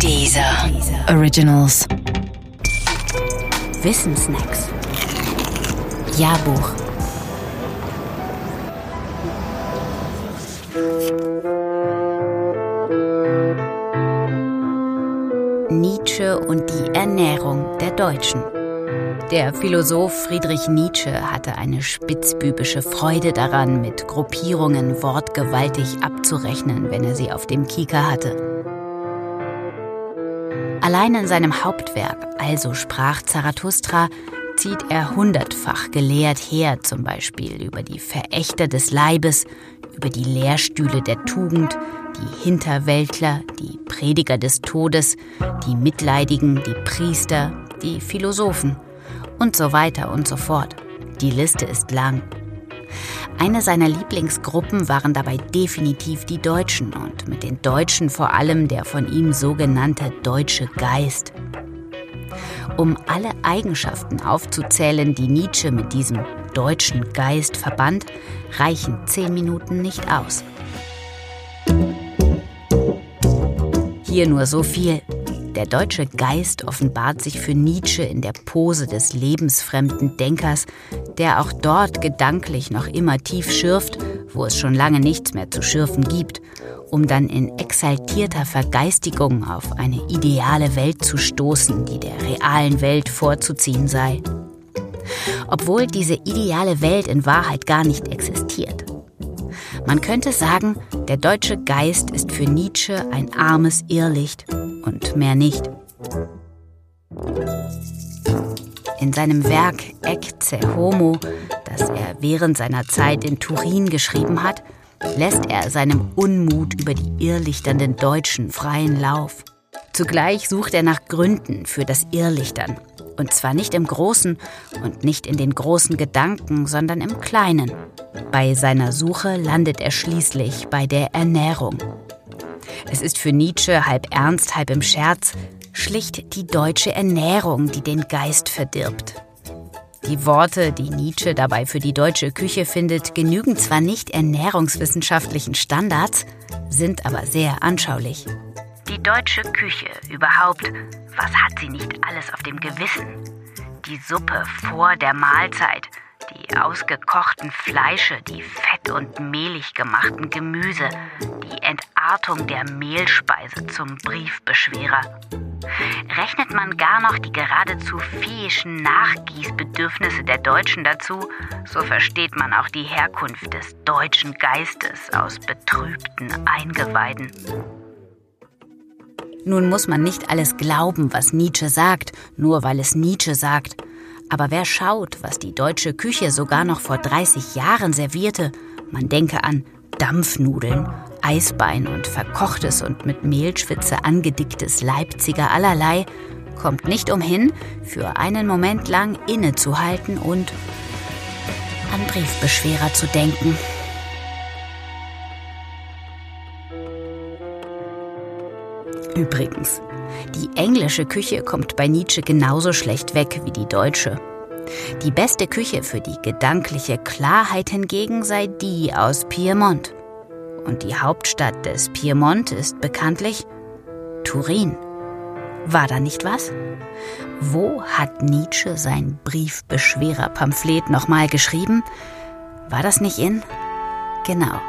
Dieser Originals. Wissensnacks. Jahrbuch. Nietzsche und die Ernährung der Deutschen. Der Philosoph Friedrich Nietzsche hatte eine spitzbübische Freude daran, mit Gruppierungen wortgewaltig abzurechnen, wenn er sie auf dem Kieker hatte. Allein in seinem Hauptwerk, also sprach Zarathustra, zieht er hundertfach gelehrt her, zum Beispiel über die Verächter des Leibes, über die Lehrstühle der Tugend, die Hinterwäldler, die Prediger des Todes, die Mitleidigen, die Priester, die Philosophen und so weiter und so fort. Die Liste ist lang. Eine seiner Lieblingsgruppen waren dabei definitiv die Deutschen und mit den Deutschen vor allem der von ihm sogenannte deutsche Geist. Um alle Eigenschaften aufzuzählen, die Nietzsche mit diesem deutschen Geist verband, reichen zehn Minuten nicht aus. Hier nur so viel. Der deutsche Geist offenbart sich für Nietzsche in der Pose des lebensfremden Denkers, der auch dort gedanklich noch immer tief schürft, wo es schon lange nichts mehr zu schürfen gibt, um dann in exaltierter Vergeistigung auf eine ideale Welt zu stoßen, die der realen Welt vorzuziehen sei. Obwohl diese ideale Welt in Wahrheit gar nicht existiert. Man könnte sagen, der deutsche Geist ist für Nietzsche ein armes Irrlicht und mehr nicht. In seinem Werk Ecce Homo, das er während seiner Zeit in Turin geschrieben hat, lässt er seinem Unmut über die irrlichternden Deutschen freien Lauf. Zugleich sucht er nach Gründen für das Irrlichtern. Und zwar nicht im Großen und nicht in den großen Gedanken, sondern im Kleinen. Bei seiner Suche landet er schließlich bei der Ernährung. Es ist für Nietzsche halb ernst, halb im Scherz schlicht die deutsche Ernährung, die den Geist verdirbt. Die Worte, die Nietzsche dabei für die deutsche Küche findet, genügen zwar nicht ernährungswissenschaftlichen Standards, sind aber sehr anschaulich. Die deutsche Küche überhaupt, was hat sie nicht alles auf dem Gewissen? Die Suppe vor der Mahlzeit, die ausgekochten Fleische, die fett und mehlig gemachten Gemüse, die Entartung der Mehlspeise zum Briefbeschwerer. Rechnet man gar noch die geradezu viehischen Nachgießbedürfnisse der Deutschen dazu, so versteht man auch die Herkunft des deutschen Geistes aus betrübten Eingeweiden. Nun muss man nicht alles glauben, was Nietzsche sagt, nur weil es Nietzsche sagt. Aber wer schaut, was die deutsche Küche sogar noch vor 30 Jahren servierte, man denke an Dampfnudeln, Eisbein und verkochtes und mit Mehlschwitze angedicktes Leipziger allerlei, kommt nicht umhin, für einen Moment lang innezuhalten und an Briefbeschwerer zu denken. Übrigens, die englische Küche kommt bei Nietzsche genauso schlecht weg wie die deutsche. Die beste Küche für die gedankliche Klarheit hingegen sei die aus Piemont. Und die Hauptstadt des Piemont ist bekanntlich Turin. War da nicht was? Wo hat Nietzsche sein Briefbeschwerer-Pamphlet nochmal geschrieben? War das nicht in? Genau.